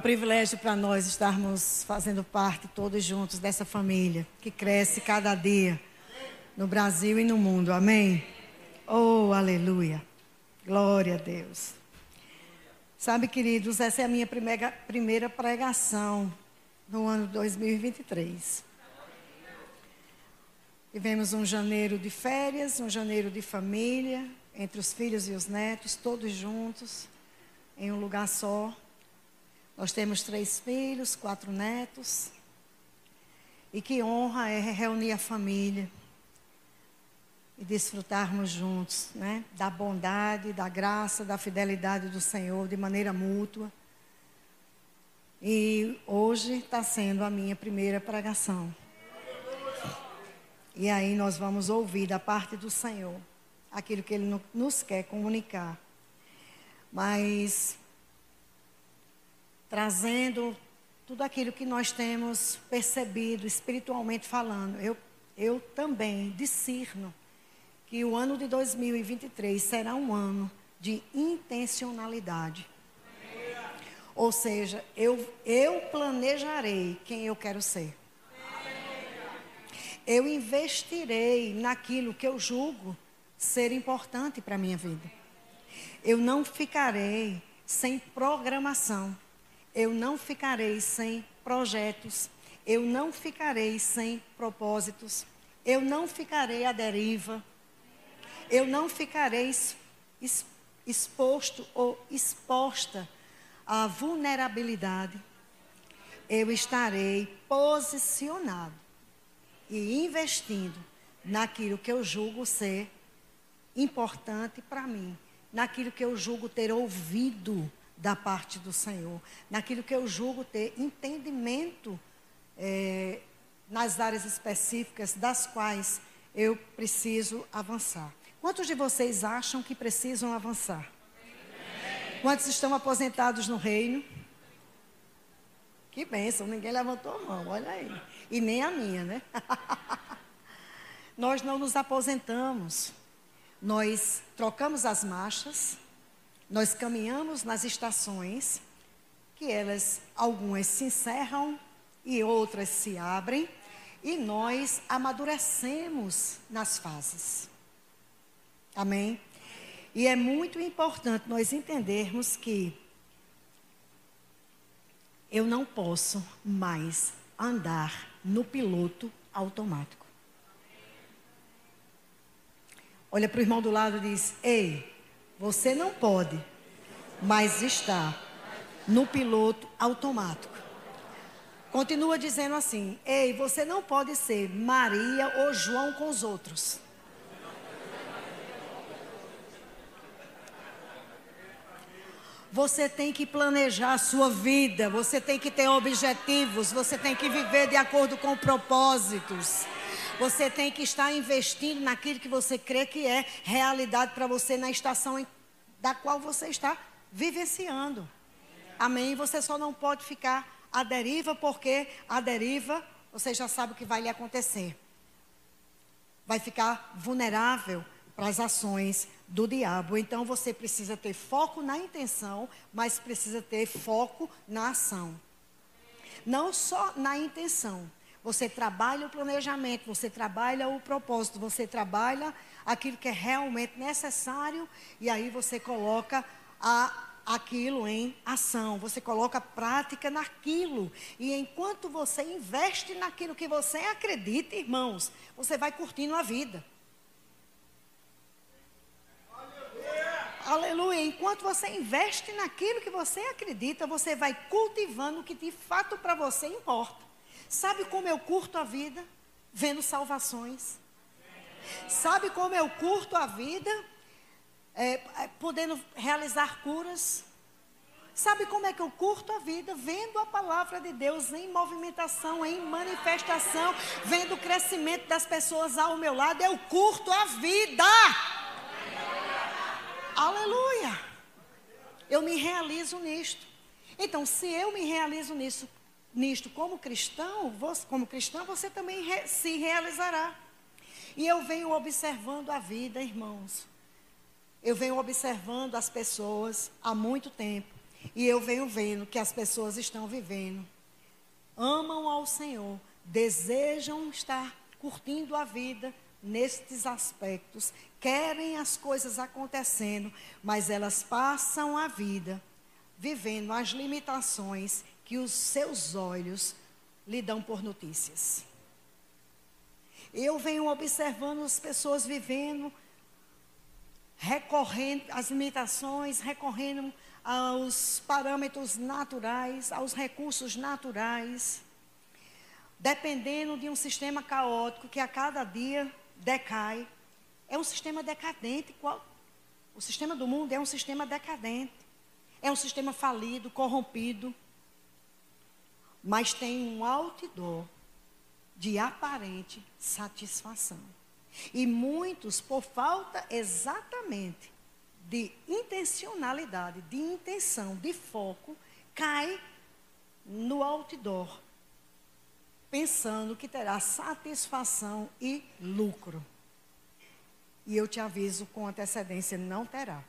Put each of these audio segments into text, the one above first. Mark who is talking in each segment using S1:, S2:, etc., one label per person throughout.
S1: Um privilégio para nós estarmos fazendo parte todos juntos dessa família que cresce cada dia no Brasil e no mundo. Amém? Oh, aleluia. Glória a Deus. Sabe, queridos, essa é a minha primeira, primeira pregação no ano 2023. Tivemos um janeiro de férias, um janeiro de família, entre os filhos e os netos, todos juntos, em um lugar só. Nós temos três filhos, quatro netos. E que honra é reunir a família e desfrutarmos juntos, né? Da bondade, da graça, da fidelidade do Senhor de maneira mútua. E hoje está sendo a minha primeira pregação. E aí nós vamos ouvir da parte do Senhor aquilo que Ele nos quer comunicar. Mas trazendo tudo aquilo que nós temos percebido espiritualmente falando, eu, eu também discerno que o ano de 2023 será um ano de intencionalidade. Ou seja, eu, eu planejarei quem eu quero ser. Eu investirei naquilo que eu julgo ser importante para a minha vida. Eu não ficarei sem programação. Eu não ficarei sem projetos. Eu não ficarei sem propósitos. Eu não ficarei à deriva. Eu não ficarei exposto ou exposta à vulnerabilidade. Eu estarei posicionado e investindo naquilo que eu julgo ser importante para mim, naquilo que eu julgo ter ouvido da parte do Senhor, naquilo que eu julgo ter entendimento é, nas áreas específicas das quais eu preciso avançar. Quantos de vocês acham que precisam avançar? Quantos estão aposentados no reino? Que bênção, ninguém levantou a mão, olha aí. E nem a minha, né? Nós não nos aposentamos. Nós trocamos as marchas, nós caminhamos nas estações, que elas, algumas se encerram e outras se abrem, e nós amadurecemos nas fases. Amém? E é muito importante nós entendermos que eu não posso mais andar no piloto automático. Olha para o irmão do lado e diz: Ei, você não pode mais estar no piloto automático. Continua dizendo assim: Ei, você não pode ser Maria ou João com os outros. Você tem que planejar a sua vida, você tem que ter objetivos, você tem que viver de acordo com propósitos. Você tem que estar investindo naquilo que você crê que é realidade para você na estação da qual você está vivenciando. Amém? Você só não pode ficar à deriva, porque a deriva, você já sabe o que vai lhe acontecer. Vai ficar vulnerável para as ações do diabo. Então você precisa ter foco na intenção, mas precisa ter foco na ação. Não só na intenção. Você trabalha o planejamento, você trabalha o propósito, você trabalha aquilo que é realmente necessário e aí você coloca a, aquilo em ação, você coloca prática naquilo. E enquanto você investe naquilo que você acredita, irmãos, você vai curtindo a vida. Aleluia. Enquanto você investe naquilo que você acredita, você vai cultivando o que de fato para você importa. Sabe como eu curto a vida? Vendo salvações. Sabe como eu curto a vida? É, é, podendo realizar curas. Sabe como é que eu curto a vida? Vendo a palavra de Deus em movimentação, em manifestação, vendo o crescimento das pessoas ao meu lado. Eu curto a vida. Aleluia. Eu me realizo nisto. Então, se eu me realizo nisso, nisto como cristão, você, como cristão, você também re, se realizará. E eu venho observando a vida, irmãos. Eu venho observando as pessoas há muito tempo. E eu venho vendo que as pessoas estão vivendo. Amam ao Senhor, desejam estar curtindo a vida nestes aspectos, querem as coisas acontecendo, mas elas passam a vida vivendo as limitações que os seus olhos lhe dão por notícias. Eu venho observando as pessoas vivendo, recorrendo às limitações, recorrendo aos parâmetros naturais, aos recursos naturais, dependendo de um sistema caótico que a cada dia decai. É um sistema decadente. O sistema do mundo é um sistema decadente. É um sistema falido, corrompido. Mas tem um outdoor de aparente satisfação. E muitos, por falta exatamente de intencionalidade, de intenção, de foco, caem no outdoor, pensando que terá satisfação e lucro. E eu te aviso com antecedência: não terá.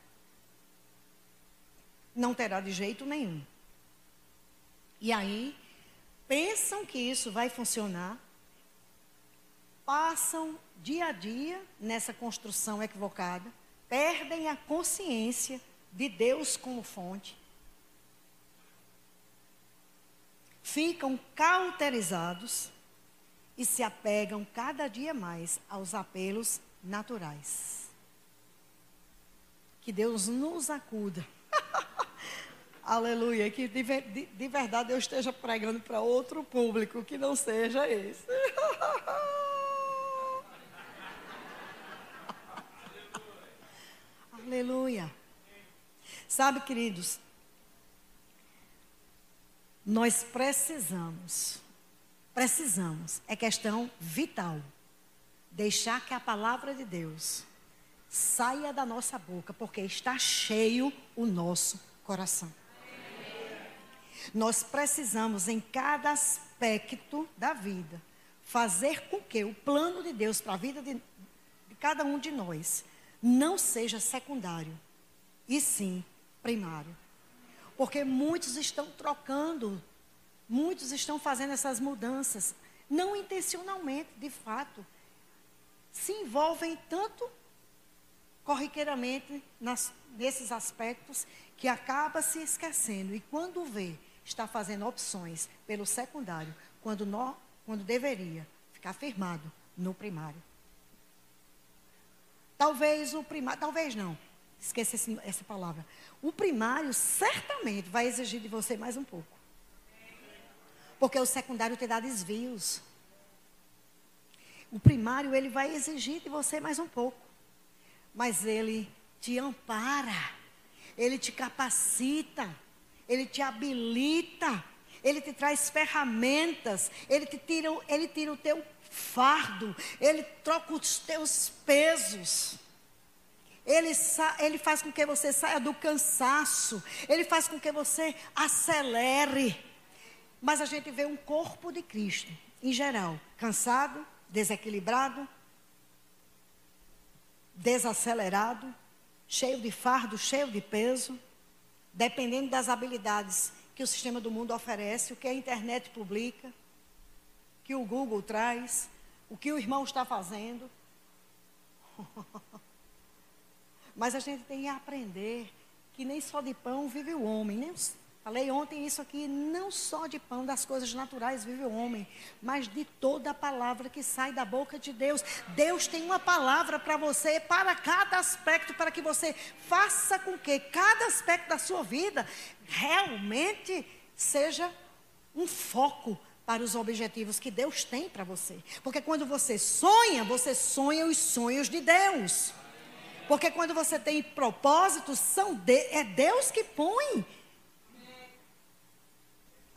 S1: Não terá de jeito nenhum. E aí, pensam que isso vai funcionar, passam dia a dia nessa construção equivocada, perdem a consciência de Deus como fonte, ficam cauterizados e se apegam cada dia mais aos apelos naturais. Que Deus nos acuda. Aleluia. Que de, de, de, verdade eu esteja pregando para outro público que não seja esse. Aleluia. Sabe, queridos, nós precisamos, precisamos, é questão vital, deixar que a palavra de Deus saia da nossa boca, porque está cheio o nosso coração. Nós precisamos, em cada aspecto da vida, fazer com que o plano de Deus para a vida de, de cada um de nós não seja secundário, e sim primário. Porque muitos estão trocando, muitos estão fazendo essas mudanças, não intencionalmente, de fato. Se envolvem tanto corriqueiramente nas, nesses aspectos que acaba se esquecendo. E quando vê, está fazendo opções pelo secundário, quando, no, quando deveria ficar firmado no primário. Talvez o primário, talvez não, esqueça essa palavra. O primário certamente vai exigir de você mais um pouco. Porque o secundário te dá desvios. O primário, ele vai exigir de você mais um pouco. Mas ele te ampara, ele te capacita, ele te habilita, ele te traz ferramentas, ele te tira, ele tira o teu fardo, ele troca os teus pesos. Ele, ele faz com que você saia do cansaço, ele faz com que você acelere. Mas a gente vê um corpo de Cristo, em geral, cansado, desequilibrado, desacelerado, cheio de fardo, cheio de peso, dependendo das habilidades que o sistema do mundo oferece, o que a internet publica que o Google traz, o que o irmão está fazendo. Mas a gente tem que aprender que nem só de pão vive o homem. Nem, falei ontem isso aqui, não só de pão das coisas naturais vive o homem, mas de toda a palavra que sai da boca de Deus. Deus tem uma palavra para você, para cada aspecto, para que você faça com que cada aspecto da sua vida realmente seja um foco para os objetivos que Deus tem para você. Porque quando você sonha, você sonha os sonhos de Deus. Porque quando você tem propósitos, são de, é Deus que põe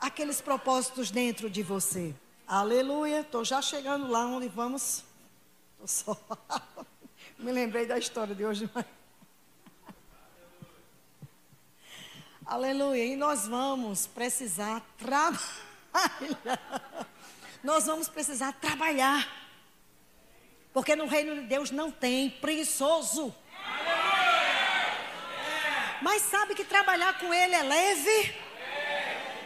S1: aqueles propósitos dentro de você. Aleluia. Estou já chegando lá onde vamos. Tô só. Me lembrei da história de hoje. Mas... Aleluia. E nós vamos precisar trabalhar. Nós vamos precisar trabalhar. Porque no reino de Deus não tem preguiçoso. Mas sabe que trabalhar com Ele é leve?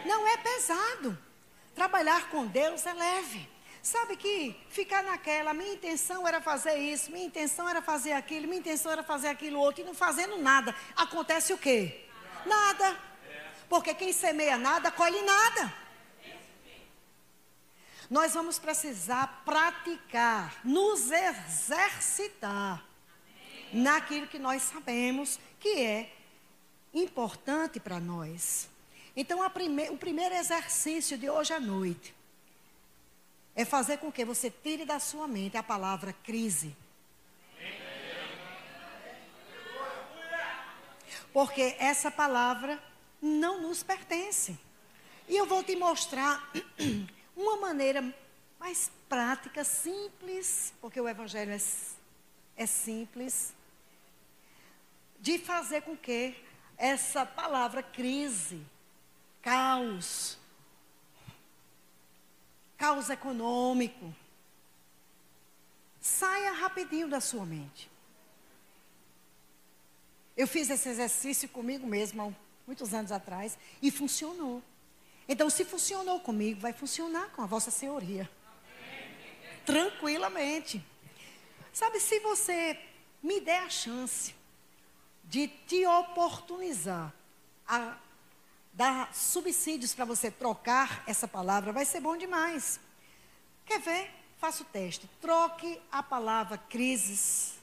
S1: Não é pesado. Trabalhar com Deus é leve. Sabe que ficar naquela, minha intenção era fazer isso, minha intenção era fazer aquilo, minha intenção era fazer aquilo outro, e não fazendo nada. Acontece o quê? Nada. Porque quem semeia nada, colhe nada. Nós vamos precisar praticar, nos exercitar naquilo que nós sabemos que é importante para nós. Então, prime o primeiro exercício de hoje à noite é fazer com que você tire da sua mente a palavra crise. Porque essa palavra não nos pertence. E eu vou te mostrar uma maneira mais prática, simples, porque o Evangelho é, é simples, de fazer com que essa palavra crise, caos, caos econômico, saia rapidinho da sua mente. Eu fiz esse exercício comigo mesma há muitos anos atrás e funcionou. Então, se funcionou comigo, vai funcionar com a vossa senhoria. Tranquilamente. Sabe, se você me der a chance de te oportunizar a dar subsídios para você trocar essa palavra, vai ser bom demais. Quer ver? Faça o teste. Troque a palavra crises,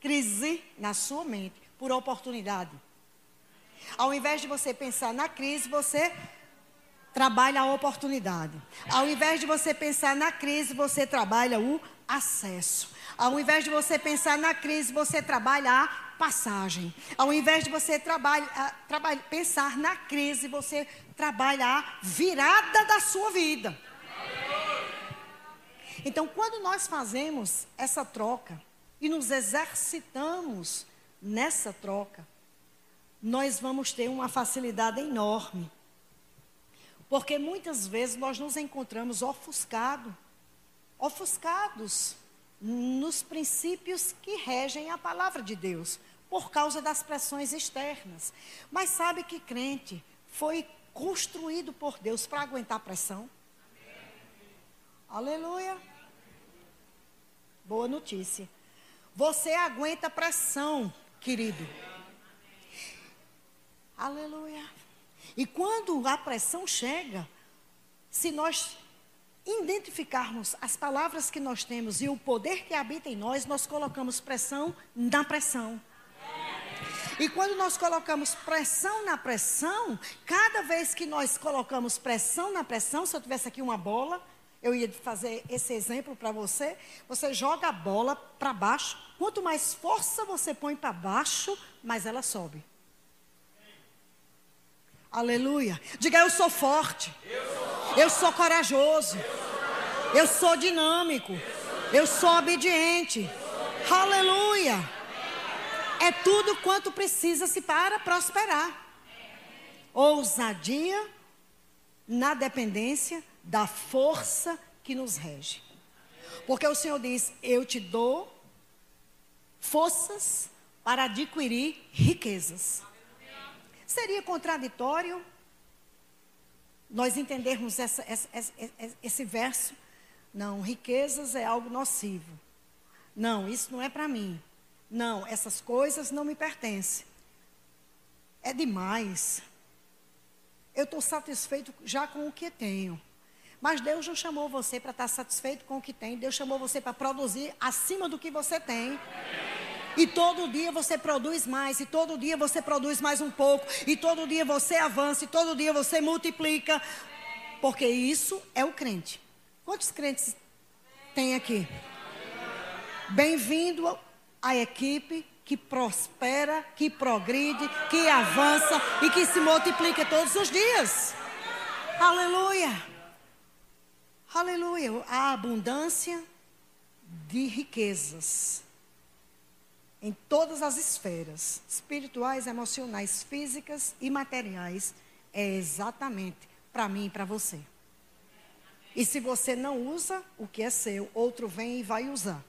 S1: crise na sua mente por oportunidade. Ao invés de você pensar na crise, você trabalha a oportunidade. Ao invés de você pensar na crise, você trabalha o acesso. Ao invés de você pensar na crise, você trabalha a passagem. Ao invés de você trabalha, trabalha, pensar na crise, você trabalha a virada da sua vida. Então, quando nós fazemos essa troca e nos exercitamos nessa troca, nós vamos ter uma facilidade enorme. Porque muitas vezes nós nos encontramos ofuscados, ofuscados nos princípios que regem a palavra de Deus, por causa das pressões externas. Mas sabe que crente foi construído por Deus para aguentar pressão? Aleluia. Boa notícia. Você aguenta pressão, querido. Aleluia. E quando a pressão chega, se nós identificarmos as palavras que nós temos e o poder que habita em nós, nós colocamos pressão na pressão. E quando nós colocamos pressão na pressão, cada vez que nós colocamos pressão na pressão, se eu tivesse aqui uma bola, eu ia fazer esse exemplo para você. Você joga a bola para baixo. Quanto mais força você põe para baixo, mais ela sobe. Aleluia. Diga, eu sou forte. Eu sou corajoso. Eu sou dinâmico. Eu sou obediente. Aleluia. É tudo quanto precisa-se para prosperar. Ousadia na dependência da força que nos rege. Porque o Senhor diz: Eu te dou forças para adquirir riquezas. Seria contraditório nós entendermos essa, essa, essa, esse verso? Não, riquezas é algo nocivo. Não, isso não é para mim. Não, essas coisas não me pertencem. É demais. Eu estou satisfeito já com o que tenho. Mas Deus não chamou você para estar satisfeito com o que tem. Deus chamou você para produzir acima do que você tem. E todo dia você produz mais, e todo dia você produz mais um pouco, e todo dia você avança, e todo dia você multiplica. Porque isso é o crente. Quantos crentes tem aqui? Bem-vindo à equipe que prospera, que progride, que avança e que se multiplica todos os dias. Aleluia. Aleluia. A abundância de riquezas em todas as esferas, espirituais, emocionais, físicas e materiais, é exatamente para mim e para você. E se você não usa o que é seu, outro vem e vai usar.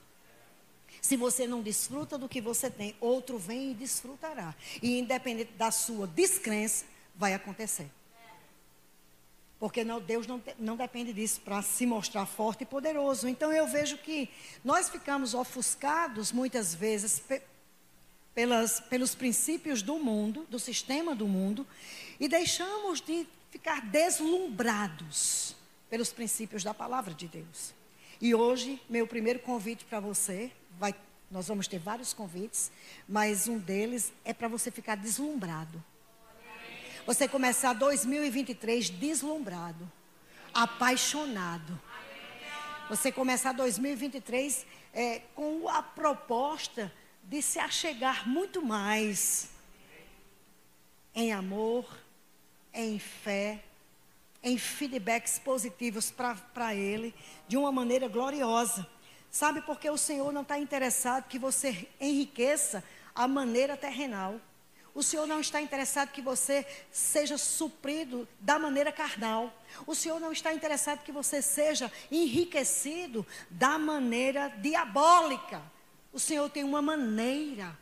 S1: Se você não desfruta do que você tem, outro vem e desfrutará. E independente da sua descrença, vai acontecer. Porque não, Deus não, não depende disso para se mostrar forte e poderoso. Então eu vejo que nós ficamos ofuscados muitas vezes pe, pelas, pelos princípios do mundo, do sistema do mundo, e deixamos de ficar deslumbrados pelos princípios da palavra de Deus. E hoje, meu primeiro convite para você, vai, nós vamos ter vários convites, mas um deles é para você ficar deslumbrado você começar 2023 deslumbrado, apaixonado. Você começar 2023 é, com a proposta de se achegar muito mais em amor, em fé, em feedbacks positivos para Ele, de uma maneira gloriosa. Sabe porque o Senhor não está interessado que você enriqueça a maneira terrenal. O Senhor não está interessado que você seja suprido da maneira carnal. O Senhor não está interessado que você seja enriquecido da maneira diabólica. O Senhor tem uma maneira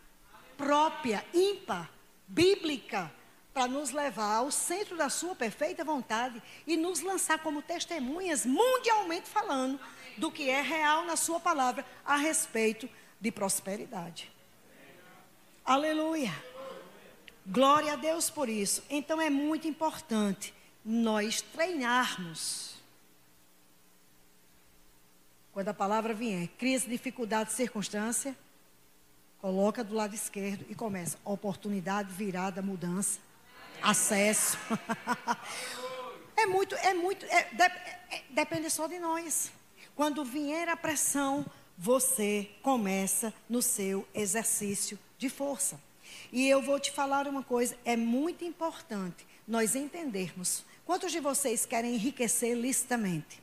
S1: própria, ímpar, bíblica, para nos levar ao centro da sua perfeita vontade e nos lançar como testemunhas, mundialmente falando, do que é real na sua palavra a respeito de prosperidade. Aleluia. Glória a Deus por isso. Então é muito importante nós treinarmos. Quando a palavra vier, crise, dificuldade, circunstância, coloca do lado esquerdo e começa. Oportunidade, virada, mudança, acesso. é muito, é muito, é, é, depende só de nós. Quando vier a pressão, você começa no seu exercício de força. E eu vou te falar uma coisa: é muito importante nós entendermos. Quantos de vocês querem enriquecer licitamente?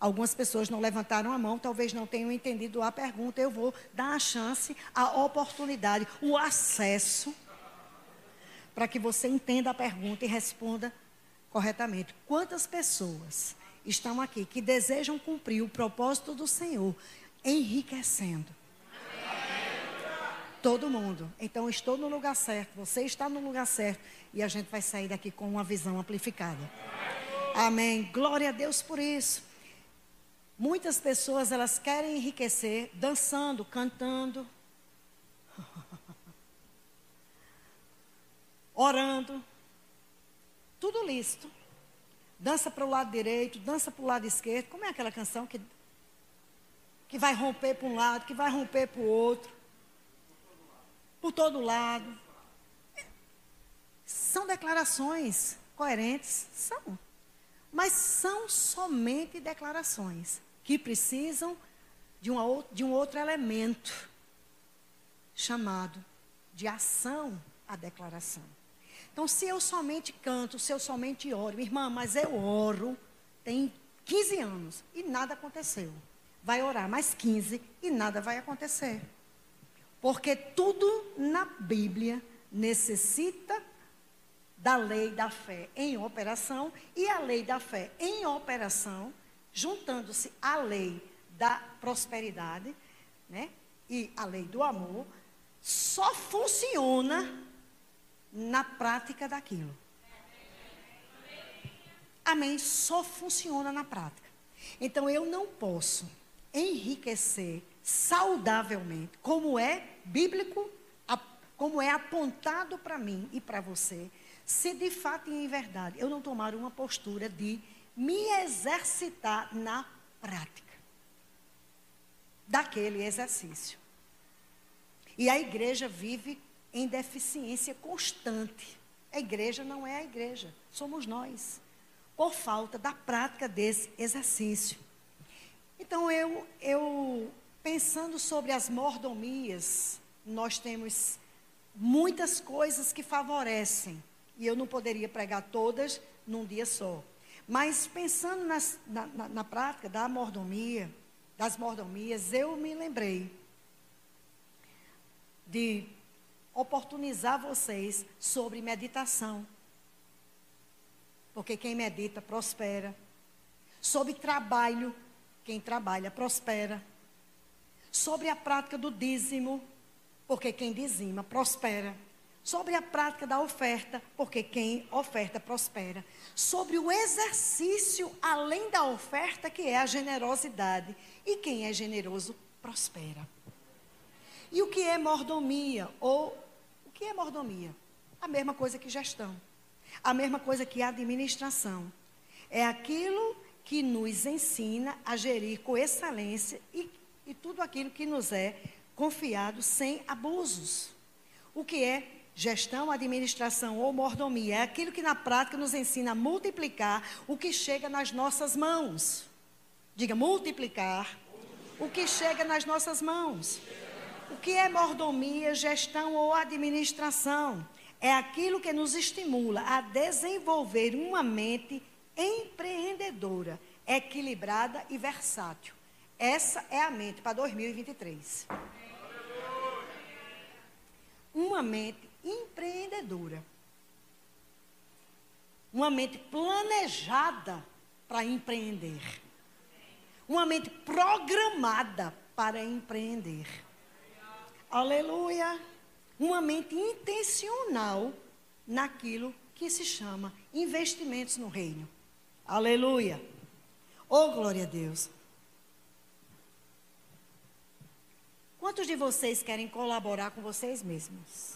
S1: Algumas pessoas não levantaram a mão, talvez não tenham entendido a pergunta. Eu vou dar a chance, a oportunidade, o acesso, para que você entenda a pergunta e responda corretamente. Quantas pessoas estão aqui que desejam cumprir o propósito do Senhor, enriquecendo? Todo mundo. Então, estou no lugar certo, você está no lugar certo. E a gente vai sair daqui com uma visão amplificada. Amém. Glória a Deus por isso. Muitas pessoas, elas querem enriquecer dançando, cantando, orando. Tudo lícito. Dança para o lado direito, dança para o lado esquerdo. Como é aquela canção que, que vai romper para um lado, que vai romper para o outro? por todo lado. São declarações coerentes? São. Mas são somente declarações que precisam de, uma, de um outro elemento chamado de ação à declaração. Então, se eu somente canto, se eu somente oro, irmã, mas eu oro, tem 15 anos e nada aconteceu. Vai orar mais 15 e nada vai acontecer. Porque tudo na Bíblia necessita da lei da fé em operação e a lei da fé em operação, juntando-se a lei da prosperidade, né? E a lei do amor, só funciona na prática daquilo. Amém? Só funciona na prática. Então eu não posso enriquecer saudavelmente, como é bíblico, como é apontado para mim e para você, se de fato e em verdade eu não tomar uma postura de me exercitar na prática daquele exercício. E a igreja vive em deficiência constante. A igreja não é a igreja, somos nós, por falta da prática desse exercício. Então eu, eu pensando sobre as mordomias, nós temos muitas coisas que favorecem. E eu não poderia pregar todas num dia só. Mas pensando nas, na, na, na prática da mordomia, das mordomias, eu me lembrei de oportunizar vocês sobre meditação. Porque quem medita prospera. Sobre trabalho, quem trabalha prospera. Sobre a prática do dízimo, porque quem dizima prospera. Sobre a prática da oferta, porque quem oferta prospera. Sobre o exercício além da oferta, que é a generosidade. E quem é generoso prospera. E o que é mordomia? Ou que é mordomia? A mesma coisa que gestão. A mesma coisa que administração. É aquilo que nos ensina a gerir com excelência e, e tudo aquilo que nos é confiado sem abusos. O que é gestão, administração ou mordomia? É aquilo que na prática nos ensina a multiplicar o que chega nas nossas mãos. Diga, multiplicar o que chega nas nossas mãos. O que é mordomia, gestão ou administração? É aquilo que nos estimula a desenvolver uma mente empreendedora, equilibrada e versátil. Essa é a mente para 2023 uma mente empreendedora. Uma mente planejada para empreender. Uma mente programada para empreender. Aleluia. Uma mente intencional naquilo que se chama investimentos no reino. Aleluia. Oh, glória a Deus. Quantos de vocês querem colaborar com vocês mesmos?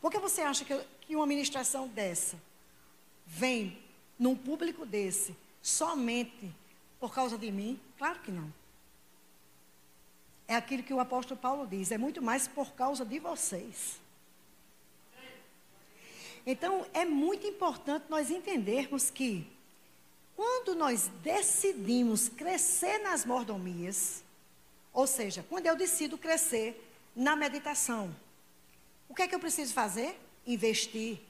S1: Por que você acha que, que uma ministração dessa vem num público desse somente por causa de mim? Claro que não. É aquilo que o apóstolo Paulo diz, é muito mais por causa de vocês. Então, é muito importante nós entendermos que, quando nós decidimos crescer nas mordomias, ou seja, quando eu decido crescer na meditação, o que é que eu preciso fazer? Investir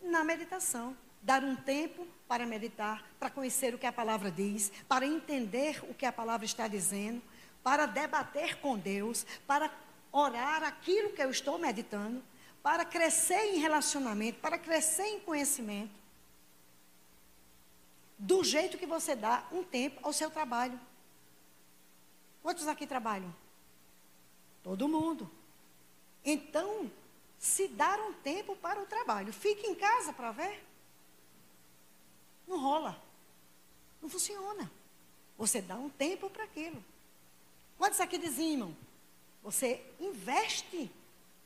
S1: na meditação. Dar um tempo para meditar, para conhecer o que a palavra diz, para entender o que a palavra está dizendo, para debater com Deus, para orar aquilo que eu estou meditando, para crescer em relacionamento, para crescer em conhecimento. Do jeito que você dá um tempo ao seu trabalho. Quantos aqui trabalham? Todo mundo. Então, se dar um tempo para o trabalho, fique em casa para ver. Não rola. Não funciona. Você dá um tempo para aquilo. Quantos aqui dizimam? Você investe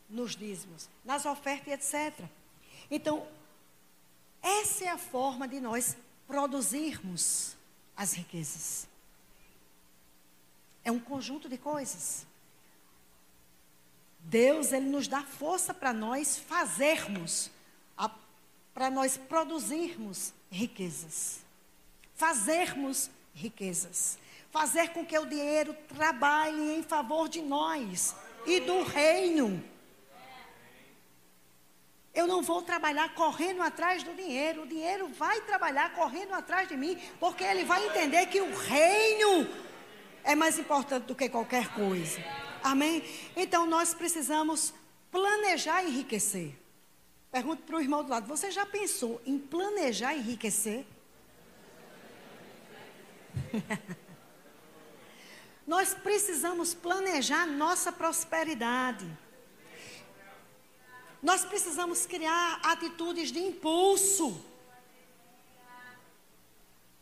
S1: nos dízimos, nas ofertas e etc. Então, essa é a forma de nós produzirmos as riquezas. É um conjunto de coisas. Deus, Ele nos dá força para nós fazermos, para nós produzirmos riquezas. Fazermos riquezas. Fazer com que o dinheiro trabalhe em favor de nós e do reino. Eu não vou trabalhar correndo atrás do dinheiro. O dinheiro vai trabalhar correndo atrás de mim, porque ele vai entender que o reino é mais importante do que qualquer coisa. Amém? Então nós precisamos planejar enriquecer. Pergunto para o irmão do lado: você já pensou em planejar enriquecer? nós precisamos planejar nossa prosperidade. Nós precisamos criar atitudes de impulso.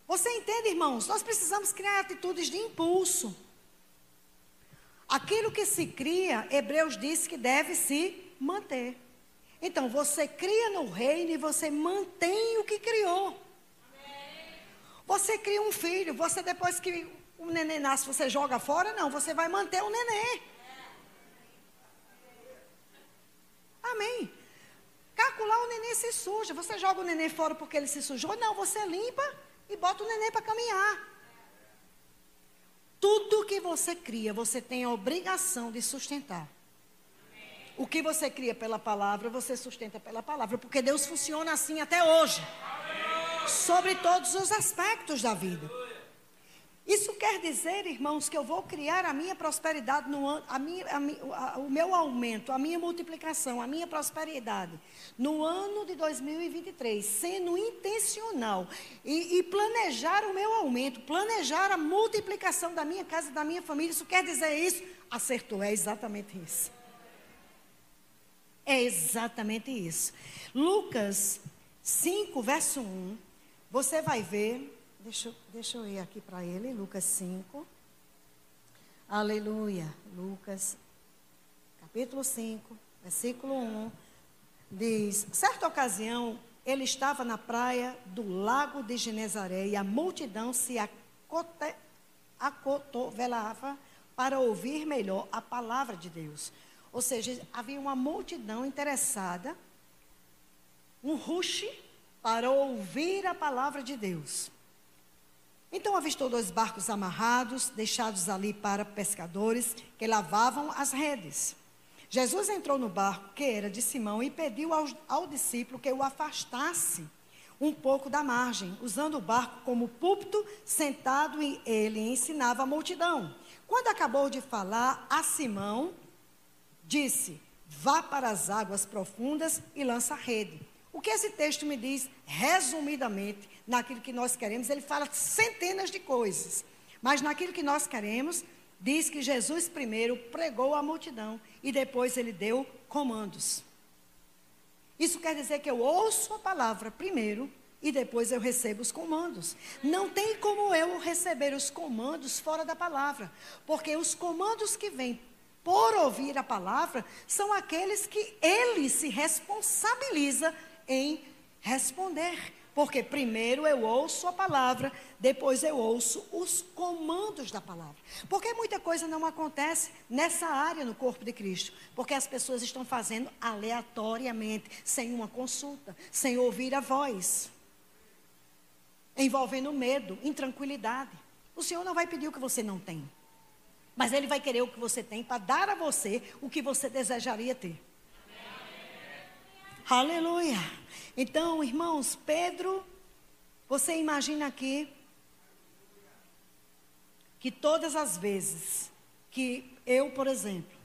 S1: Você entende, irmãos? Nós precisamos criar atitudes de impulso. Aquilo que se cria, Hebreus diz que deve se manter. Então, você cria no reino e você mantém o que criou. Você cria um filho, você depois que o neném nasce, você joga fora? Não, você vai manter o neném. Amém. Calcular o neném se suja. Você joga o neném fora porque ele se sujou? Não, você limpa e bota o neném para caminhar. Tudo que você cria, você tem a obrigação de sustentar. O que você cria pela palavra, você sustenta pela palavra, porque Deus funciona assim até hoje. Sobre todos os aspectos da vida. Isso quer dizer, irmãos, que eu vou criar a minha prosperidade, no a minha, a, a, o meu aumento, a minha multiplicação, a minha prosperidade no ano de 2023, sendo intencional e, e planejar o meu aumento, planejar a multiplicação da minha casa, da minha família. Isso quer dizer isso? Acertou, é exatamente isso. É exatamente isso. Lucas 5, verso 1, você vai ver Deixa, deixa eu ir aqui para ele, Lucas 5. Aleluia. Lucas, capítulo 5, versículo 1. Diz: Certa ocasião, ele estava na praia do lago de Genezaré e a multidão se acote, acotovelava para ouvir melhor a palavra de Deus. Ou seja, havia uma multidão interessada, um rush para ouvir a palavra de Deus. Então avistou dois barcos amarrados, deixados ali para pescadores que lavavam as redes. Jesus entrou no barco, que era de Simão, e pediu ao, ao discípulo que o afastasse um pouco da margem, usando o barco como púlpito, sentado e ele ensinava a multidão. Quando acabou de falar a Simão, disse: Vá para as águas profundas e lança a rede. O que esse texto me diz, resumidamente, naquilo que nós queremos, ele fala centenas de coisas. Mas naquilo que nós queremos, diz que Jesus primeiro pregou à multidão e depois ele deu comandos. Isso quer dizer que eu ouço a palavra primeiro e depois eu recebo os comandos. Não tem como eu receber os comandos fora da palavra, porque os comandos que vêm por ouvir a palavra são aqueles que ele se responsabiliza em responder. Porque primeiro eu ouço a palavra, depois eu ouço os comandos da palavra. Porque muita coisa não acontece nessa área no corpo de Cristo. Porque as pessoas estão fazendo aleatoriamente, sem uma consulta, sem ouvir a voz. Envolvendo medo, intranquilidade. O Senhor não vai pedir o que você não tem. Mas Ele vai querer o que você tem para dar a você o que você desejaria ter. Aleluia. Então, irmãos, Pedro, você imagina aqui que todas as vezes que eu, por exemplo,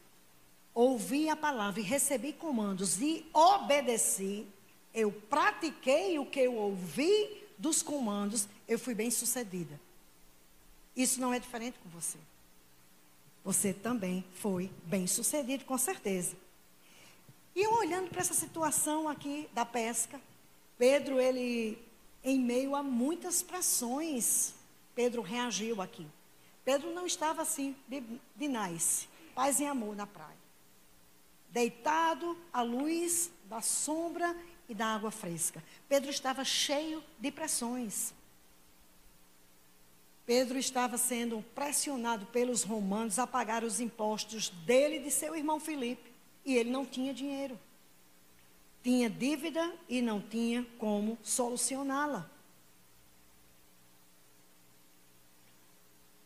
S1: ouvi a palavra e recebi comandos e obedeci, eu pratiquei o que eu ouvi dos comandos, eu fui bem sucedida. Isso não é diferente com você. Você também foi bem sucedido, com certeza. E olhando para essa situação aqui da pesca, Pedro, ele, em meio a muitas pressões, Pedro reagiu aqui. Pedro não estava assim, de, de nice, paz e amor na praia. Deitado à luz da sombra e da água fresca. Pedro estava cheio de pressões. Pedro estava sendo pressionado pelos romanos a pagar os impostos dele e de seu irmão Filipe. E ele não tinha dinheiro. Tinha dívida e não tinha como solucioná-la.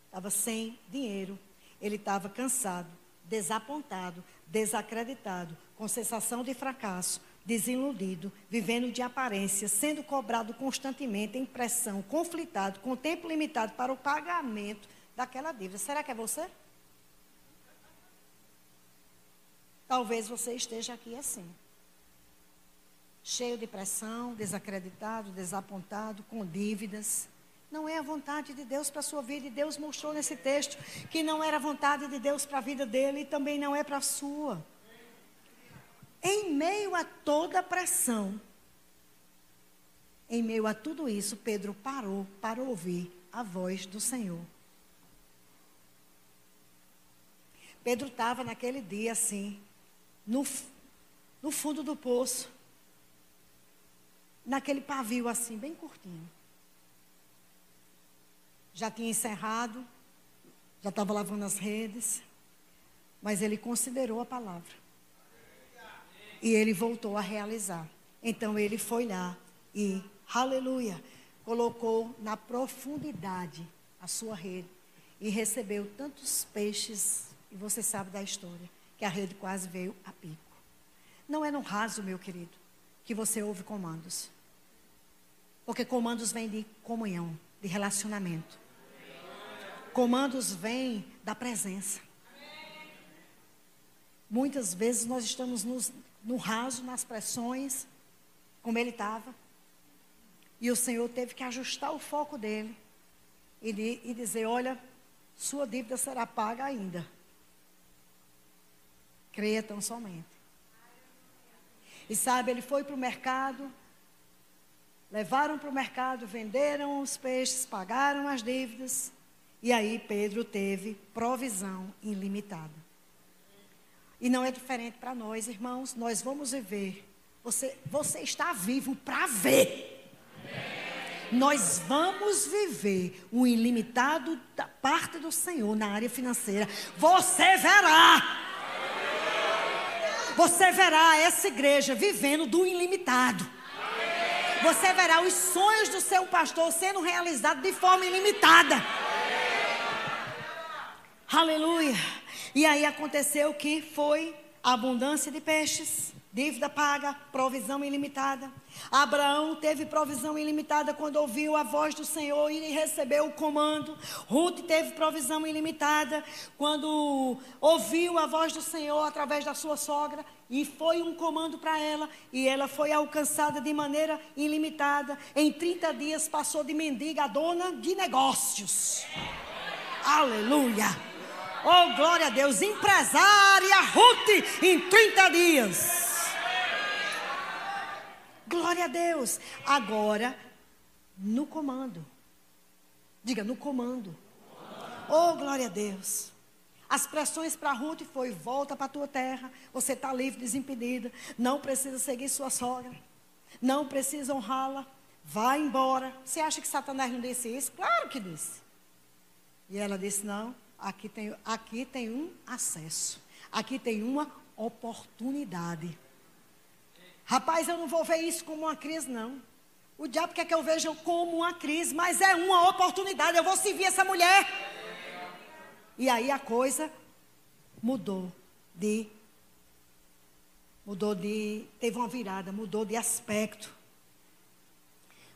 S1: Estava sem dinheiro. Ele estava cansado, desapontado, desacreditado, com sensação de fracasso, desiludido, vivendo de aparência, sendo cobrado constantemente em pressão, conflitado, com tempo limitado para o pagamento daquela dívida. Será que é você? Talvez você esteja aqui assim. Cheio de pressão, desacreditado, desapontado, com dívidas. Não é a vontade de Deus para a sua vida. E Deus mostrou nesse texto que não era a vontade de Deus para a vida dele e também não é para a sua. Em meio a toda a pressão, em meio a tudo isso, Pedro parou para ouvir a voz do Senhor. Pedro estava naquele dia assim, no, no fundo do poço, naquele pavio assim, bem curtinho. Já tinha encerrado, já estava lavando as redes, mas ele considerou a palavra. E ele voltou a realizar. Então ele foi lá e, aleluia, colocou na profundidade a sua rede e recebeu tantos peixes, e você sabe da história que a rede quase veio a pico. Não é no raso, meu querido, que você ouve comandos. Porque comandos vêm de comunhão, de relacionamento. Comandos vêm da presença. Muitas vezes nós estamos nos, no raso, nas pressões, como ele estava. E o Senhor teve que ajustar o foco dele e, e dizer: Olha, sua dívida será paga ainda. Creia tão somente. E sabe, ele foi para o mercado, levaram para o mercado, venderam os peixes, pagaram as dívidas. E aí Pedro teve provisão ilimitada. E não é diferente para nós, irmãos. Nós vamos viver. Você, você está vivo para ver. Nós vamos viver o ilimitado da parte do Senhor na área financeira. Você verá. Você verá essa igreja vivendo do ilimitado. Você verá os sonhos do seu pastor sendo realizados de forma ilimitada. Aleluia. E aí aconteceu que foi abundância de peixes, dívida paga, provisão ilimitada. Abraão teve provisão ilimitada quando ouviu a voz do Senhor e recebeu o comando. Ruth teve provisão ilimitada quando ouviu a voz do Senhor através da sua sogra e foi um comando para ela e ela foi alcançada de maneira ilimitada. Em 30 dias passou de mendiga a dona de negócios. Aleluia! Oh, glória a Deus. Empresária Ruth em 30 dias. Glória a Deus. Agora, no comando. Diga, no comando. Oh, glória a Deus. As pressões para Ruth foi: volta para a tua terra. Você está livre, desimpedida. Não precisa seguir sua sogra. Não precisa honrá-la. Vai embora. Você acha que Satanás não disse isso? Claro que disse. E ela disse: não. Aqui tem, aqui tem um acesso. Aqui tem uma oportunidade. Rapaz, eu não vou ver isso como uma crise, não. O diabo quer que eu veja como uma crise, mas é uma oportunidade. Eu vou servir essa mulher. E aí a coisa mudou de. Mudou de. Teve uma virada, mudou de aspecto.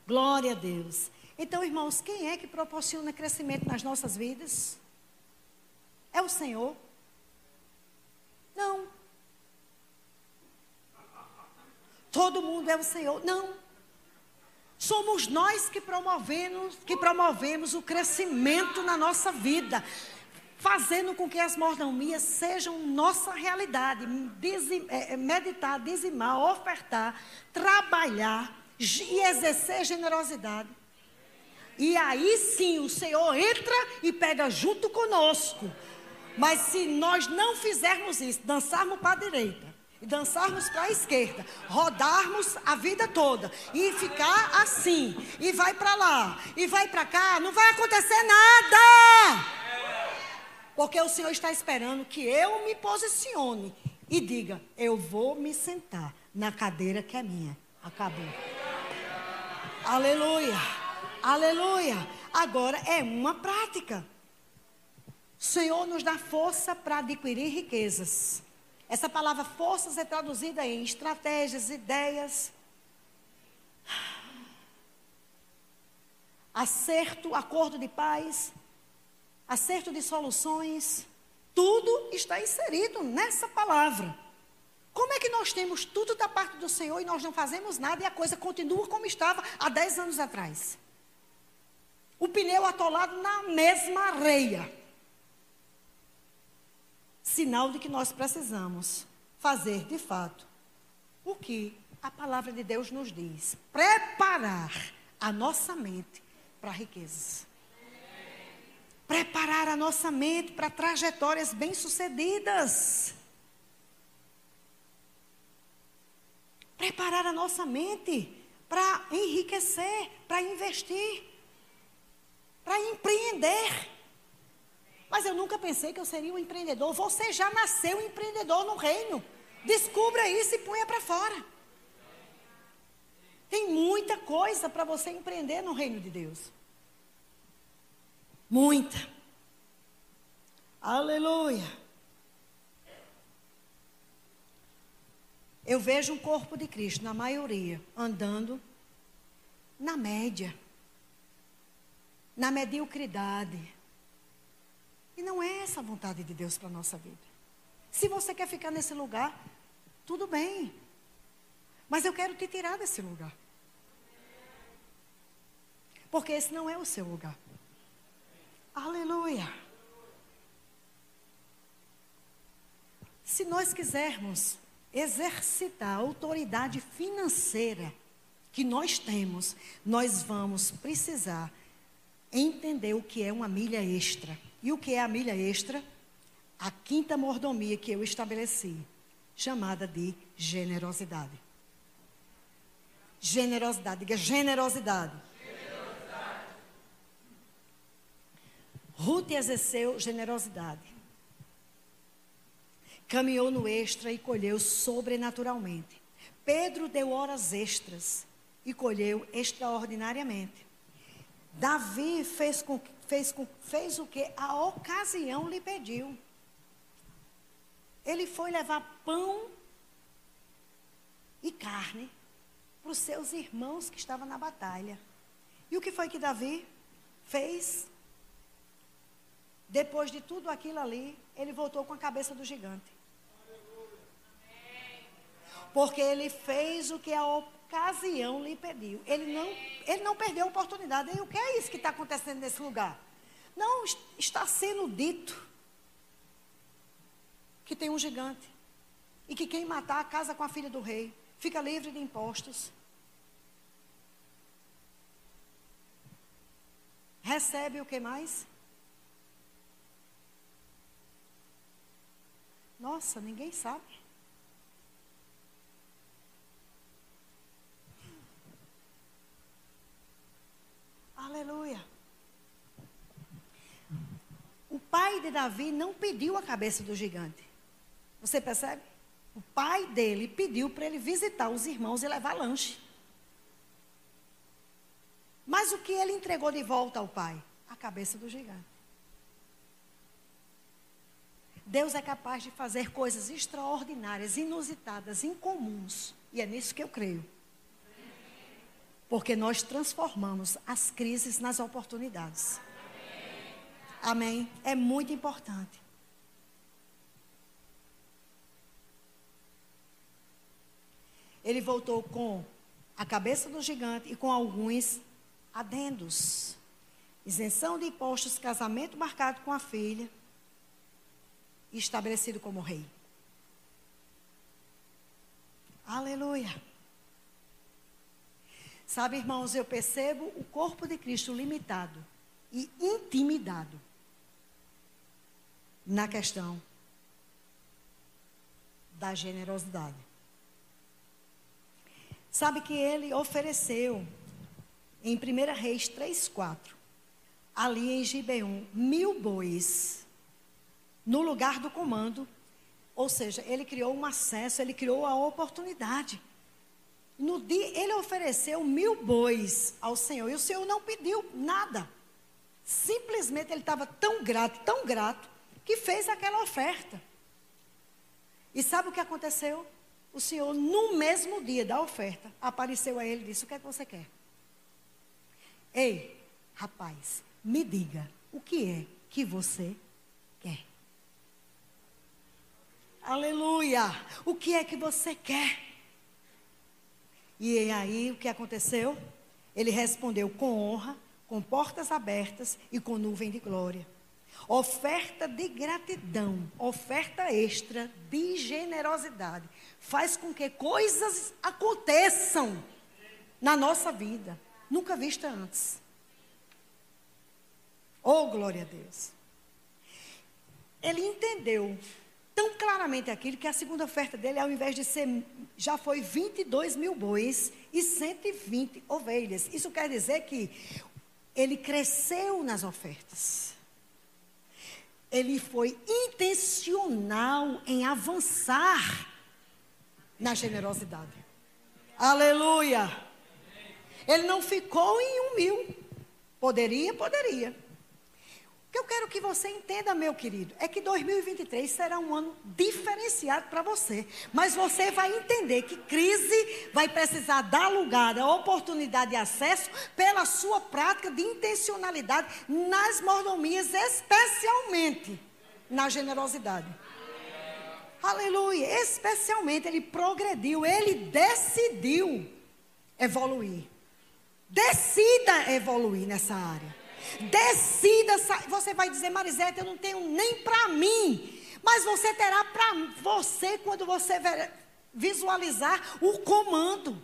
S1: Glória a Deus. Então, irmãos, quem é que proporciona crescimento nas nossas vidas? É o Senhor? Não. Todo mundo é o Senhor? Não. Somos nós que promovemos, que promovemos o crescimento na nossa vida, fazendo com que as mordomias sejam nossa realidade. Dizim, é, é, meditar, dizimar, ofertar, trabalhar e exercer generosidade. E aí sim o Senhor entra e pega junto conosco mas se nós não fizermos isso, dançarmos para a direita, e dançarmos para a esquerda, rodarmos a vida toda e ficar assim, e vai para lá, e vai para cá, não vai acontecer nada. Porque o Senhor está esperando que eu me posicione e diga: Eu vou me sentar na cadeira que é minha. Acabou. Aleluia. Aleluia. Agora é uma prática. O Senhor nos dá força para adquirir riquezas. Essa palavra forças é traduzida em estratégias, ideias, acerto, acordo de paz, acerto de soluções. Tudo está inserido nessa palavra. Como é que nós temos tudo da parte do Senhor e nós não fazemos nada e a coisa continua como estava há 10 anos atrás? O pneu atolado na mesma areia sinal de que nós precisamos fazer de fato o que a palavra de Deus nos diz: preparar a nossa mente para riquezas. Preparar a nossa mente para trajetórias bem-sucedidas. Preparar a nossa mente para enriquecer, para investir, para empreender. Mas eu nunca pensei que eu seria um empreendedor. Você já nasceu empreendedor no reino. Descubra isso e ponha para fora. Tem muita coisa para você empreender no reino de Deus. Muita. Aleluia. Eu vejo um corpo de Cristo, na maioria, andando na média, na mediocridade. Não é essa a vontade de Deus para a nossa vida. Se você quer ficar nesse lugar, tudo bem. Mas eu quero te tirar desse lugar. Porque esse não é o seu lugar. Aleluia. Se nós quisermos exercitar a autoridade financeira que nós temos, nós vamos precisar entender o que é uma milha extra. E o que é a milha extra? A quinta mordomia que eu estabeleci, chamada de generosidade. Generosidade, diga generosidade. generosidade. Ruth exerceu generosidade. Caminhou no extra e colheu sobrenaturalmente. Pedro deu horas extras e colheu extraordinariamente. Davi fez, com, fez, com, fez o que a ocasião lhe pediu. Ele foi levar pão e carne para os seus irmãos que estavam na batalha. E o que foi que Davi fez? Depois de tudo aquilo ali, ele voltou com a cabeça do gigante. Porque ele fez o que a ocasião lhe pediu. Ele não, ele não perdeu a oportunidade. E o que é isso que está acontecendo nesse lugar? Não está sendo dito que tem um gigante e que quem matar casa com a filha do rei fica livre de impostos. Recebe o que mais? Nossa, ninguém sabe. Aleluia. O pai de Davi não pediu a cabeça do gigante. Você percebe? O pai dele pediu para ele visitar os irmãos e levar lanche. Mas o que ele entregou de volta ao pai? A cabeça do gigante. Deus é capaz de fazer coisas extraordinárias, inusitadas, incomuns. E é nisso que eu creio. Porque nós transformamos as crises nas oportunidades. Amém? É muito importante. Ele voltou com a cabeça do gigante e com alguns adendos. Isenção de impostos, casamento marcado com a filha e estabelecido como rei. Aleluia. Sabe, irmãos, eu percebo o corpo de Cristo limitado e intimidado na questão da generosidade. Sabe que ele ofereceu em 1 Reis 3,4, ali em Gibeon, mil bois no lugar do comando. Ou seja, ele criou um acesso, ele criou a oportunidade. No dia, ele ofereceu mil bois ao Senhor e o Senhor não pediu nada. Simplesmente ele estava tão grato, tão grato, que fez aquela oferta. E sabe o que aconteceu? O Senhor, no mesmo dia da oferta, apareceu a ele e disse: O que é que você quer? Ei, rapaz, me diga o que é que você quer. Aleluia! O que é que você quer? E aí o que aconteceu? Ele respondeu com honra, com portas abertas e com nuvem de glória. Oferta de gratidão, oferta extra de generosidade, faz com que coisas aconteçam na nossa vida, nunca vista antes. Oh, glória a Deus. Ele entendeu tão claramente aquilo que a segunda oferta dele, ao invés de ser, já foi 22 mil bois e 120 ovelhas. Isso quer dizer que ele cresceu nas ofertas. Ele foi intencional em avançar na generosidade. Aleluia! Ele não ficou em um mil. Poderia, poderia. Que eu quero que você entenda, meu querido, é que 2023 será um ano diferenciado para você. Mas você vai entender que crise vai precisar dar lugar à oportunidade de acesso pela sua prática de intencionalidade nas mordomias, especialmente na generosidade. Aleluia! Especialmente ele progrediu, ele decidiu evoluir. Decida evoluir nessa área. Decida, você vai dizer, Marisete, eu não tenho nem para mim. Mas você terá para você quando você visualizar o comando.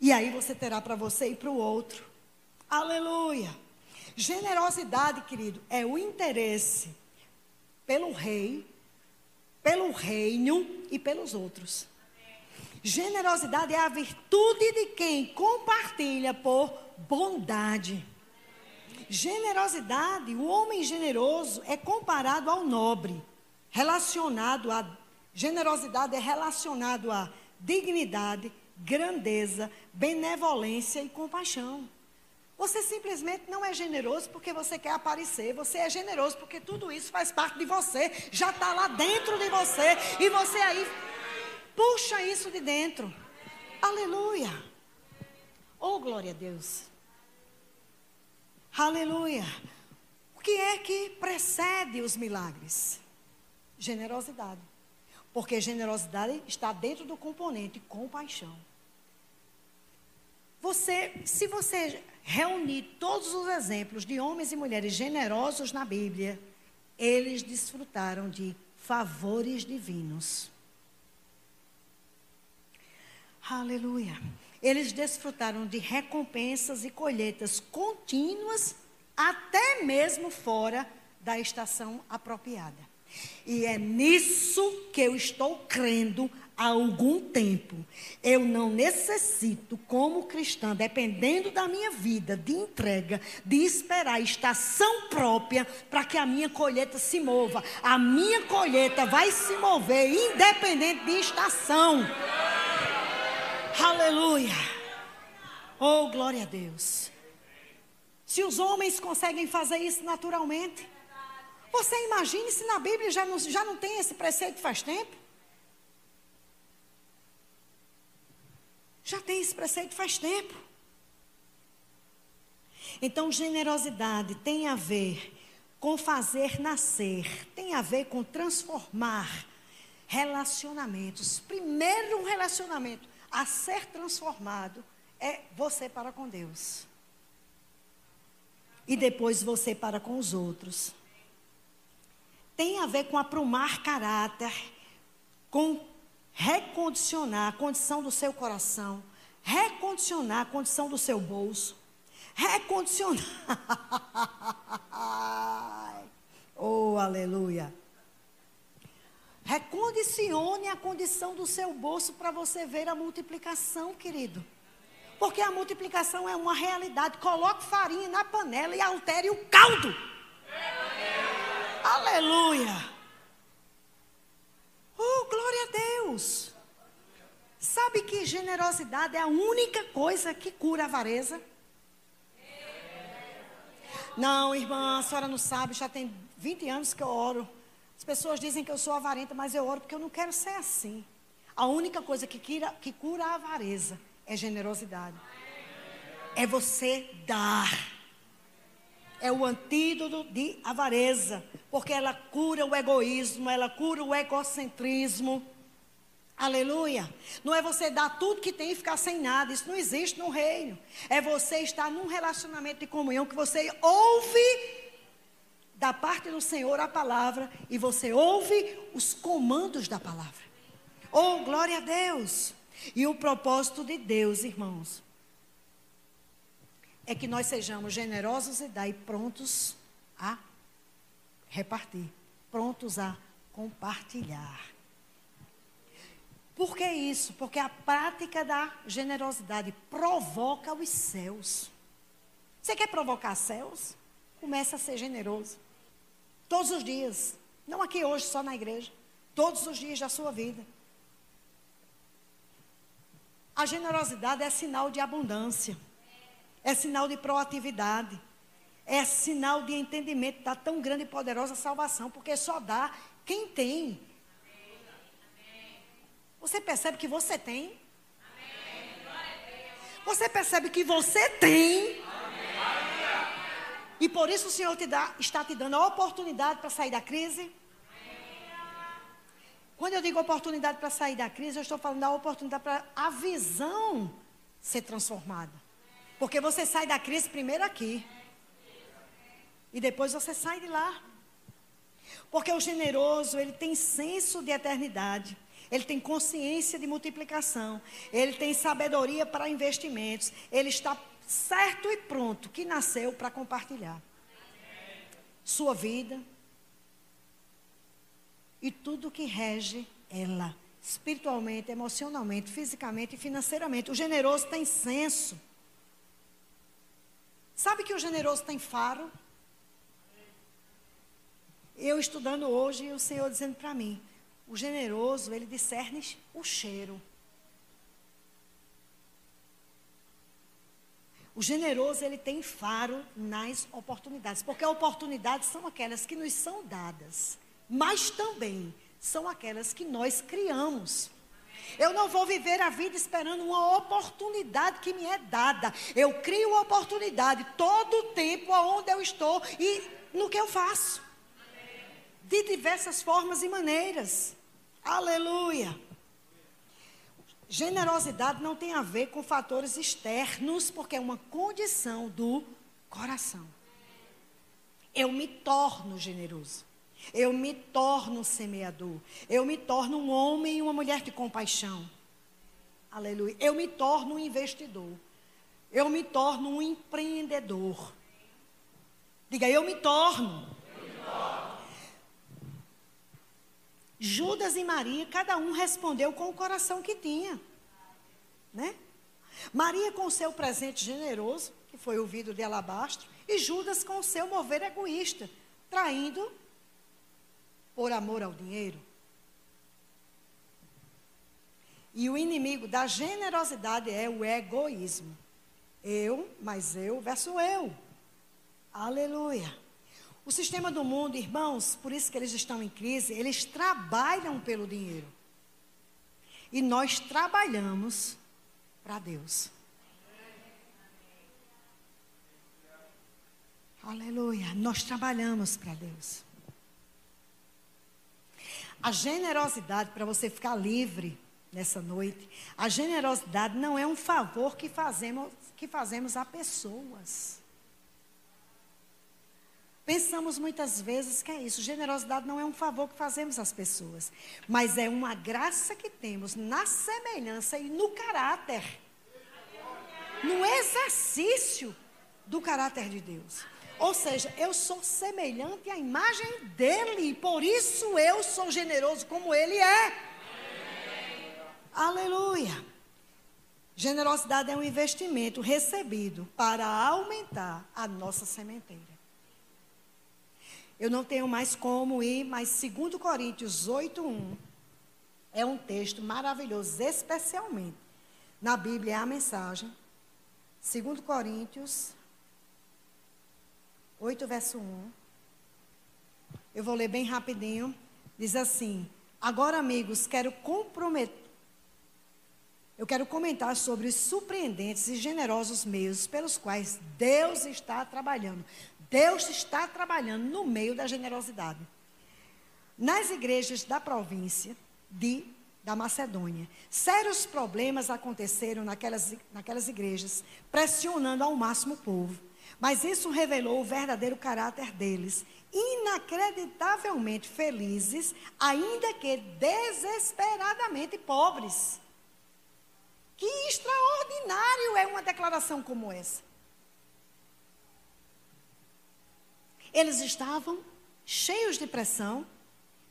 S1: E aí você terá para você e para o outro. Aleluia. Generosidade, querido, é o interesse pelo rei, pelo reino e pelos outros. Generosidade é a virtude de quem compartilha por bondade. Generosidade, o homem generoso é comparado ao nobre, relacionado a generosidade é relacionado a dignidade, grandeza, benevolência e compaixão. Você simplesmente não é generoso porque você quer aparecer. Você é generoso porque tudo isso faz parte de você. Já está lá dentro de você. E você aí Puxa isso de dentro. Aleluia. Oh, glória a Deus. Aleluia. O que é que precede os milagres? Generosidade. Porque generosidade está dentro do componente compaixão. Você, se você reunir todos os exemplos de homens e mulheres generosos na Bíblia, eles desfrutaram de favores divinos. Aleluia. Eles desfrutaram de recompensas e colheitas contínuas, até mesmo fora da estação apropriada. E é nisso que eu estou crendo há algum tempo. Eu não necessito, como cristã, dependendo da minha vida, de entrega, de esperar a estação própria para que a minha colheita se mova. A minha colheita vai se mover independente de estação. Aleluia. Oh, glória a Deus. Se os homens conseguem fazer isso naturalmente, você imagine se na Bíblia já não, já não tem esse preceito faz tempo? Já tem esse preceito faz tempo. Então, generosidade tem a ver com fazer nascer, tem a ver com transformar relacionamentos. Primeiro, um relacionamento a ser transformado é você para com Deus. E depois você para com os outros. Tem a ver com aprumar caráter, com recondicionar a condição do seu coração, recondicionar a condição do seu bolso, recondicionar. oh, aleluia. Recondicione a condição do seu bolso para você ver a multiplicação, querido. Porque a multiplicação é uma realidade. Coloque farinha na panela e altere o caldo. Aleluia. Oh, glória a Deus. Sabe que generosidade é a única coisa que cura a avareza? Não, irmã, a senhora não sabe, já tem 20 anos que eu oro. As pessoas dizem que eu sou avarenta, mas eu oro porque eu não quero ser assim. A única coisa que, que cura a avareza é generosidade. É você dar. É o antídoto de avareza. Porque ela cura o egoísmo, ela cura o egocentrismo. Aleluia. Não é você dar tudo que tem e ficar sem nada. Isso não existe no reino. É você estar num relacionamento de comunhão que você ouve da parte do Senhor a palavra e você ouve os comandos da palavra. Oh, glória a Deus! E o propósito de Deus, irmãos, é que nós sejamos generosos e daí prontos a repartir, prontos a compartilhar. Por que isso? Porque a prática da generosidade provoca os céus. Você quer provocar céus? Começa a ser generoso. Todos os dias. Não aqui hoje, só na igreja. Todos os dias da sua vida. A generosidade é sinal de abundância. É sinal de proatividade. É sinal de entendimento da tão grande e poderosa salvação, porque só dá quem tem. Você percebe que você tem? Você percebe que você tem? E por isso o Senhor te dá, está te dando a oportunidade para sair da crise? Quando eu digo oportunidade para sair da crise, eu estou falando da oportunidade para a visão ser transformada. Porque você sai da crise primeiro aqui. E depois você sai de lá. Porque o generoso, ele tem senso de eternidade. Ele tem consciência de multiplicação. Ele tem sabedoria para investimentos. Ele está certo e pronto que nasceu para compartilhar. Sua vida, e tudo que rege ela, espiritualmente, emocionalmente, fisicamente e financeiramente. O generoso tem senso. Sabe que o generoso tem faro? Eu estudando hoje e o Senhor dizendo para mim, o generoso, ele discerne o cheiro. O generoso, ele tem faro nas oportunidades, porque oportunidades são aquelas que nos são dadas mas também são aquelas que nós criamos. Eu não vou viver a vida esperando uma oportunidade que me é dada. Eu crio oportunidade todo o tempo aonde eu estou e no que eu faço. De diversas formas e maneiras. Aleluia. Generosidade não tem a ver com fatores externos, porque é uma condição do coração. Eu me torno generoso. Eu me torno semeador. Eu me torno um homem e uma mulher de compaixão. Aleluia. Eu me torno um investidor. Eu me torno um empreendedor. Diga, eu me torno. Eu me torno. Judas e Maria, cada um respondeu com o coração que tinha. Né? Maria com o seu presente generoso, que foi o vidro de alabastro, e Judas com o seu mover egoísta, traindo por amor ao dinheiro? E o inimigo da generosidade é o egoísmo. Eu, mas eu versus eu. Aleluia. O sistema do mundo, irmãos, por isso que eles estão em crise, eles trabalham pelo dinheiro. E nós trabalhamos para Deus. Aleluia. Nós trabalhamos para Deus. A generosidade, para você ficar livre nessa noite, a generosidade não é um favor que fazemos, que fazemos a pessoas. Pensamos muitas vezes que é isso. Generosidade não é um favor que fazemos às pessoas, mas é uma graça que temos na semelhança e no caráter, no exercício do caráter de Deus. Ou seja, eu sou semelhante à imagem dele, e por isso eu sou generoso como ele é. Aleluia. Generosidade é um investimento recebido para aumentar a nossa sementeira. Eu não tenho mais como ir, mas 2 Coríntios 8:1 é um texto maravilhoso, especialmente na Bíblia é a mensagem. 2 Coríntios 8, verso 1. Eu vou ler bem rapidinho. Diz assim: Agora, amigos, quero comprometer. Eu quero comentar sobre os surpreendentes e generosos meios pelos quais Deus está trabalhando. Deus está trabalhando no meio da generosidade. Nas igrejas da província de, da Macedônia, sérios problemas aconteceram naquelas, naquelas igrejas, pressionando ao máximo o povo. Mas isso revelou o verdadeiro caráter deles, inacreditavelmente felizes, ainda que desesperadamente pobres. Que extraordinário é uma declaração como essa. Eles estavam cheios de pressão,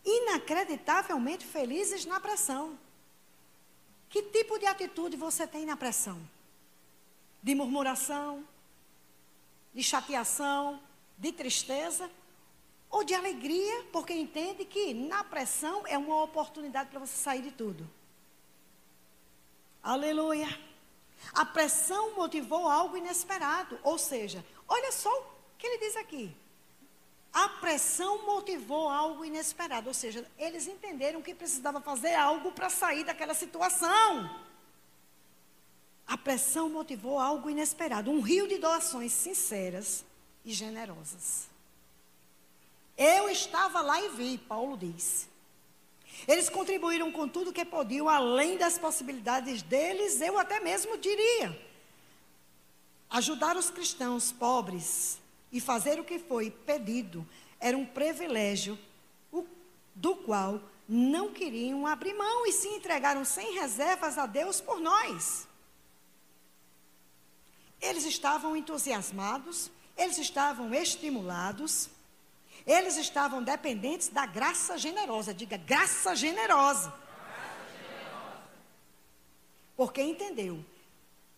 S1: inacreditavelmente felizes na pressão. Que tipo de atitude você tem na pressão? De murmuração, de chateação, de tristeza ou de alegria, porque entende que na pressão é uma oportunidade para você sair de tudo. Aleluia. A pressão motivou algo inesperado. Ou seja, olha só o que ele diz aqui. A pressão motivou algo inesperado. Ou seja, eles entenderam que precisava fazer algo para sair daquela situação. A pressão motivou algo inesperado. Um rio de doações sinceras e generosas. Eu estava lá e vi, Paulo diz. Eles contribuíram com tudo que podiam, além das possibilidades deles, eu até mesmo diria. Ajudar os cristãos pobres e fazer o que foi pedido era um privilégio do qual não queriam abrir mão e se entregaram sem reservas a Deus por nós. Eles estavam entusiasmados, eles estavam estimulados, eles estavam dependentes da graça generosa. Diga, graça generosa. Graça generosa. Porque entendeu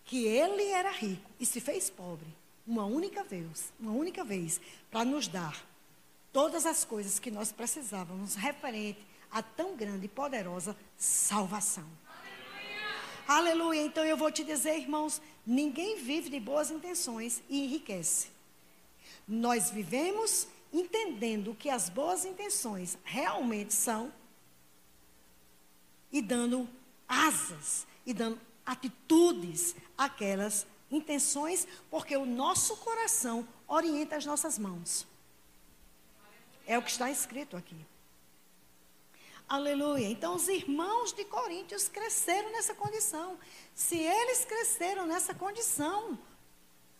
S1: que ele era rico e se fez pobre uma única vez, uma única vez, para nos dar todas as coisas que nós precisávamos referente a tão grande e poderosa salvação. Aleluia. Aleluia. Então eu vou te dizer, irmãos, ninguém vive de boas intenções e enriquece. Nós vivemos entendendo que as boas intenções realmente são e dando asas e dando atitudes àquelas intenções, porque o nosso coração orienta as nossas mãos. É o que está escrito aqui. Aleluia. Então, os irmãos de Coríntios cresceram nessa condição. Se eles cresceram nessa condição,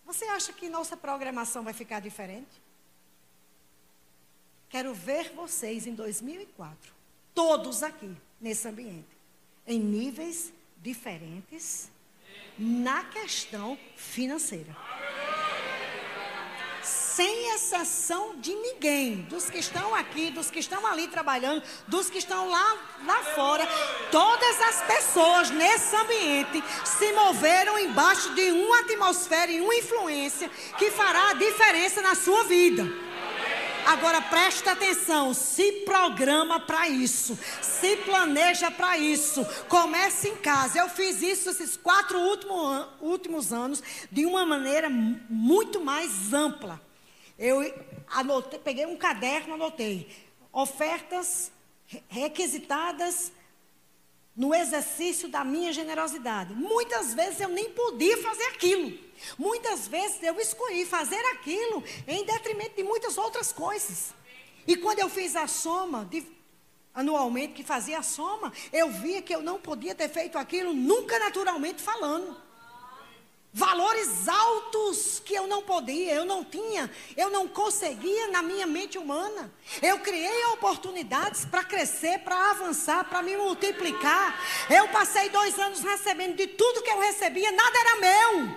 S1: você acha que nossa programação vai ficar diferente? Quero ver vocês em 2004, todos aqui nesse ambiente, em níveis diferentes na questão financeira. Sem exceção de ninguém, dos que estão aqui, dos que estão ali trabalhando, dos que estão lá, lá fora, todas as pessoas nesse ambiente se moveram embaixo de uma atmosfera e uma influência que fará a diferença na sua vida. Agora presta atenção, se programa para isso, se planeja para isso. Comece em casa. Eu fiz isso esses quatro últimos, últimos anos de uma maneira muito mais ampla. Eu anotei, peguei um caderno, anotei ofertas requisitadas no exercício da minha generosidade. Muitas vezes eu nem podia fazer aquilo. Muitas vezes eu escolhi fazer aquilo em detrimento de muitas outras coisas. E quando eu fiz a soma, de, anualmente que fazia a soma, eu via que eu não podia ter feito aquilo nunca naturalmente falando valores altos que eu não podia, eu não tinha, eu não conseguia na minha mente humana. Eu criei oportunidades para crescer, para avançar, para me multiplicar. Eu passei dois anos recebendo de tudo que eu recebia, nada era meu.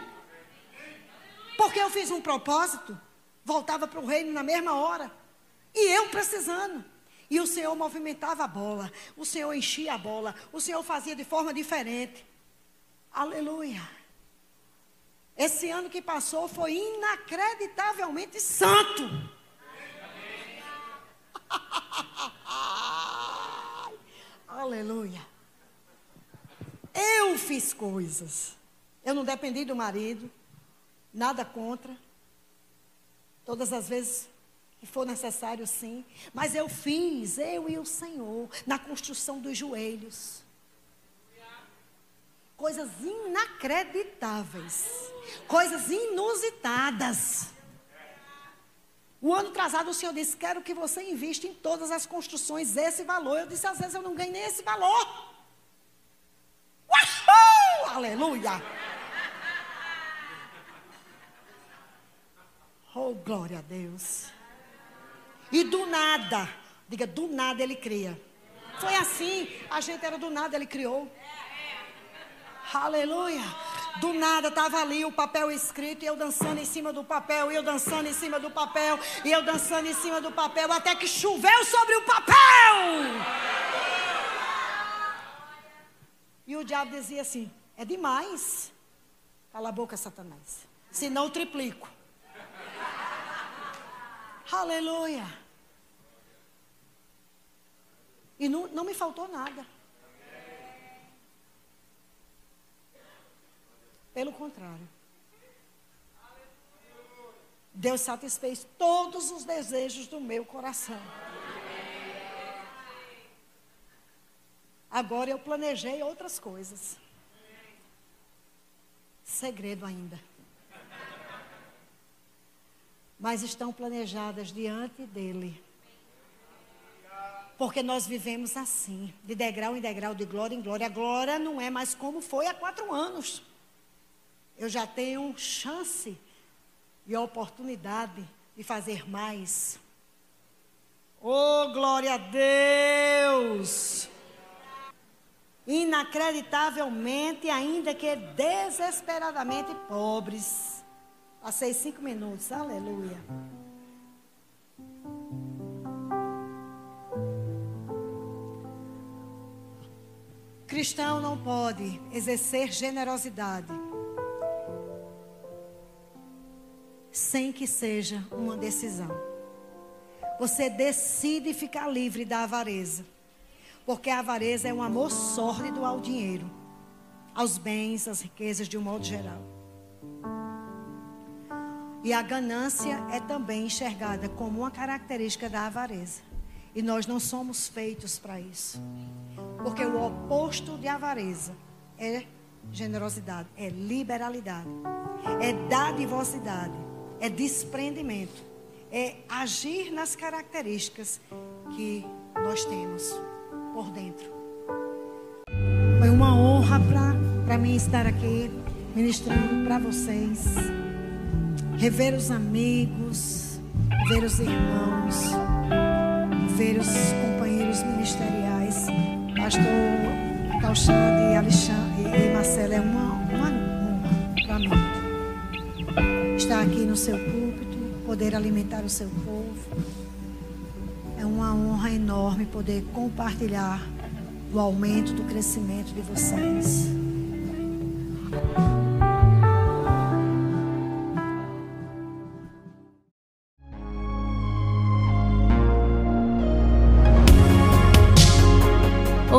S1: Porque eu fiz um propósito, voltava para o reino na mesma hora. E eu precisando. E o Senhor movimentava a bola, o Senhor enchia a bola, o Senhor fazia de forma diferente. Aleluia. Esse ano que passou foi inacreditavelmente santo. Aleluia. Eu fiz coisas. Eu não dependi do marido, nada contra. Todas as vezes que for necessário, sim. Mas eu fiz, eu e o Senhor, na construção dos joelhos coisas inacreditáveis, coisas inusitadas. O ano atrasado o Senhor disse: Quero que você invista em todas as construções esse valor. Eu disse: Às vezes eu não ganhei nem esse valor. Uhul! Aleluia! Oh, glória a Deus. E do nada, diga, do nada ele cria. Foi assim, a gente era do nada, ele criou. Aleluia. Do nada estava ali o papel escrito e eu dançando em cima do papel, e eu dançando em cima do papel, e eu dançando em cima do papel, até que choveu sobre o papel. E o diabo dizia assim: é demais. Cala a boca, Satanás. Senão eu triplico. Aleluia. E não, não me faltou nada. Pelo contrário. Deus satisfez todos os desejos do meu coração. Agora eu planejei outras coisas. Segredo ainda. Mas estão planejadas diante dele. Porque nós vivemos assim, de degrau em degrau, de glória em glória. A glória não é mais como foi há quatro anos. Eu já tenho chance e oportunidade de fazer mais. Oh, glória a Deus! Inacreditavelmente, ainda que desesperadamente pobres. Passei cinco minutos, aleluia. Cristão não pode exercer generosidade sem que seja uma decisão. Você decide ficar livre da avareza, porque a avareza é um amor sórdido ao dinheiro, aos bens, às riquezas de um modo geral. E a ganância é também enxergada como uma característica da avareza. E nós não somos feitos para isso. Porque o oposto de avareza é generosidade, é liberalidade, é dadivosidade, é desprendimento, é agir nas características que nós temos por dentro. Foi uma honra para mim estar aqui ministrando para vocês, rever os amigos, ver os irmãos, ver os companheiros ministeriais pastor Calxande, Alexandre e Marcelo, é uma, uma honra para mim. Estar aqui no seu púlpito, poder alimentar o seu povo. É uma honra enorme poder compartilhar o aumento do crescimento de vocês.